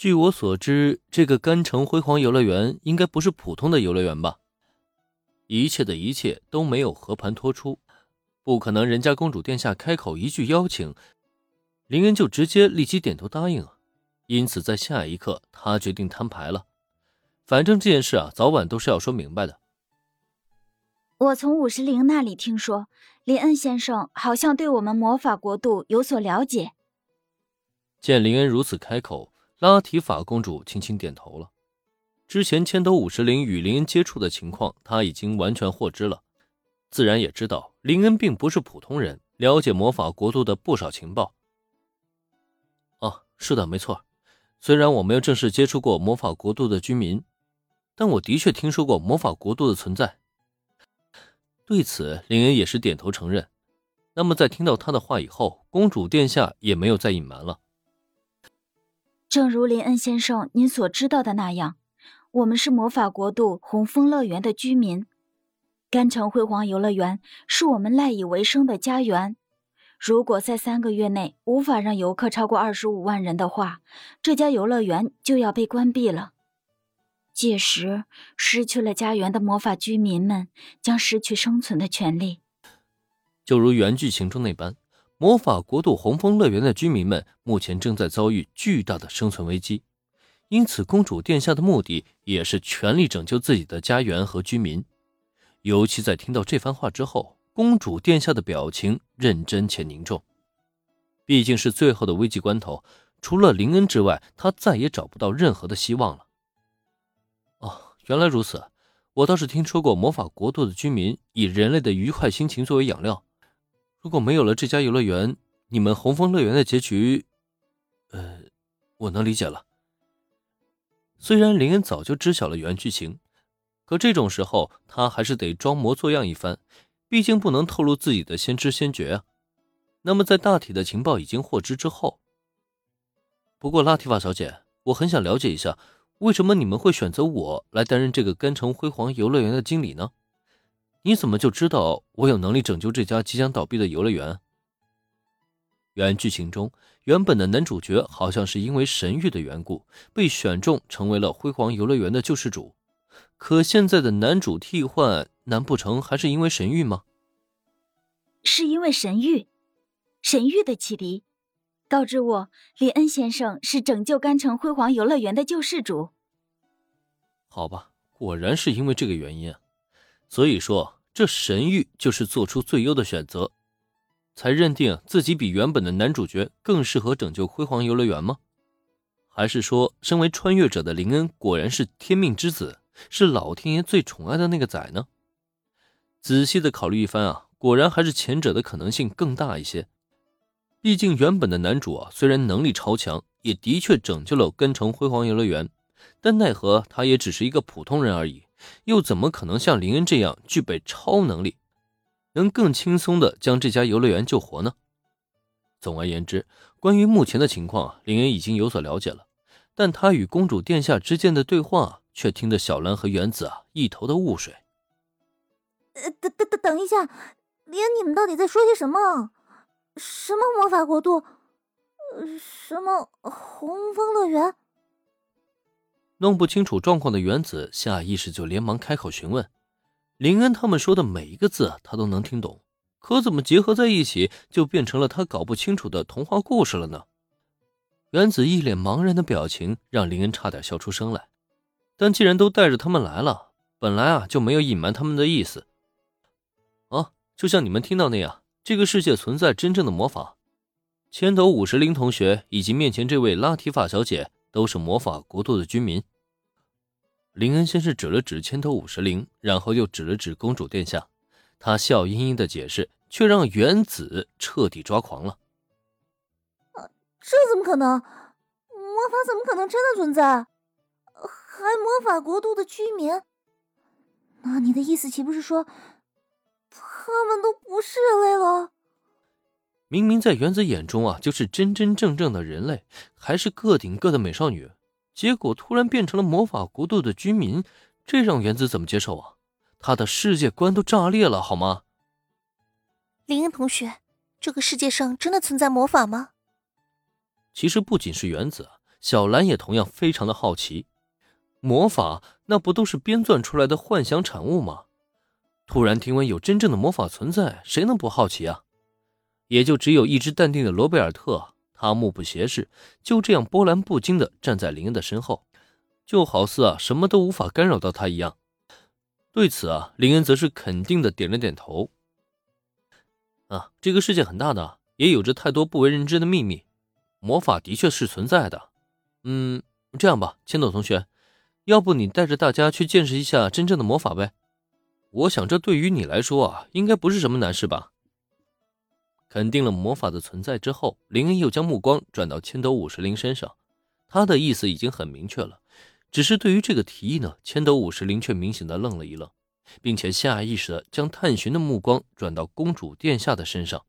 据我所知，这个甘城辉煌游乐园应该不是普通的游乐园吧？一切的一切都没有和盘托出，不可能，人家公主殿下开口一句邀请，林恩就直接立即点头答应啊！因此，在下一刻，他决定摊牌了。反正这件事啊，早晚都是要说明白的。我从五十铃那里听说，林恩先生好像对我们魔法国度有所了解。见林恩如此开口，拉提法公主轻轻点头了。之前千斗五十铃与林恩接触的情况，她已经完全获知了，自然也知道林恩并不是普通人，了解魔法国度的不少情报。哦，是的，没错。虽然我没有正式接触过魔法国度的居民。但我的确听说过魔法国度的存在。对此，林恩也是点头承认。那么，在听到他的话以后，公主殿下也没有再隐瞒了。正如林恩先生您所知道的那样，我们是魔法国度红枫乐园的居民。甘城辉煌游乐园是我们赖以为生的家园。如果在三个月内无法让游客超过二十五万人的话，这家游乐园就要被关闭了。届时，失去了家园的魔法居民们将失去生存的权利。就如原剧情中那般，魔法国度红枫乐园的居民们目前正在遭遇巨大的生存危机，因此公主殿下的目的也是全力拯救自己的家园和居民。尤其在听到这番话之后，公主殿下的表情认真且凝重。毕竟是最后的危急关头，除了林恩之外，她再也找不到任何的希望了。哦原来如此，我倒是听说过魔法国度的居民以人类的愉快心情作为养料。如果没有了这家游乐园，你们红枫乐园的结局……呃，我能理解了。虽然林恩早就知晓了原剧情，可这种时候他还是得装模作样一番，毕竟不能透露自己的先知先觉啊。那么，在大体的情报已经获知之后，不过拉提法小姐，我很想了解一下。为什么你们会选择我来担任这个甘城辉煌游乐园的经理呢？你怎么就知道我有能力拯救这家即将倒闭的游乐园？原剧情中，原本的男主角好像是因为神谕的缘故被选中成为了辉煌游乐园的救世主，可现在的男主替换，难不成还是因为神谕吗？是因为神谕，神谕的启迪。告知我，林恩先生是拯救甘城辉煌游乐园的救世主。好吧，果然是因为这个原因啊，所以说这神谕就是做出最优的选择，才认定自己比原本的男主角更适合拯救辉煌游乐园吗？还是说，身为穿越者的林恩果然是天命之子，是老天爷最宠爱的那个仔呢？仔细的考虑一番啊，果然还是前者的可能性更大一些。毕竟，原本的男主啊，虽然能力超强，也的确拯救了根城辉煌游乐园，但奈何他也只是一个普通人而已，又怎么可能像林恩这样具备超能力，能更轻松的将这家游乐园救活呢？总而言之，关于目前的情况，林恩已经有所了解了，但他与公主殿下之间的对话，却听得小兰和原子啊一头的雾水。呃，等等等等一下，林恩，你们到底在说些什么？什么魔法国度？什么红枫乐园？弄不清楚状况的原子下意识就连忙开口询问。林恩他们说的每一个字，他都能听懂，可怎么结合在一起，就变成了他搞不清楚的童话故事了呢？原子一脸茫然的表情，让林恩差点笑出声来。但既然都带着他们来了，本来啊就没有隐瞒他们的意思。啊，就像你们听到那样。这个世界存在真正的魔法，千头五十铃同学以及面前这位拉提法小姐都是魔法国度的居民。林恩先是指了指千头五十铃，然后又指了指公主殿下，他笑盈盈的解释，却让原子彻底抓狂了。这怎么可能？魔法怎么可能真的存在？还魔法国度的居民？那你的意思岂不是说？他们都不是人类了。明明在原子眼中啊，就是真真正正的人类，还是个顶个的美少女，结果突然变成了魔法国度的居民，这让原子怎么接受啊？他的世界观都炸裂了，好吗？林恩同学，这个世界上真的存在魔法吗？其实不仅是原子，小兰也同样非常的好奇。魔法那不都是编撰出来的幻想产物吗？突然听闻有真正的魔法存在，谁能不好奇啊？也就只有一直淡定的罗贝尔特，他目不斜视，就这样波澜不惊的站在林恩的身后，就好似啊什么都无法干扰到他一样。对此啊，林恩则是肯定的点了点头。啊，这个世界很大的，也有着太多不为人知的秘密，魔法的确是存在的。嗯，这样吧，千斗同学，要不你带着大家去见识一下真正的魔法呗？我想这对于你来说啊，应该不是什么难事吧？肯定了魔法的存在之后，林恩又将目光转到千斗五十铃身上，他的意思已经很明确了。只是对于这个提议呢，千斗五十铃却明显的愣了一愣，并且下意识的将探寻的目光转到公主殿下的身上。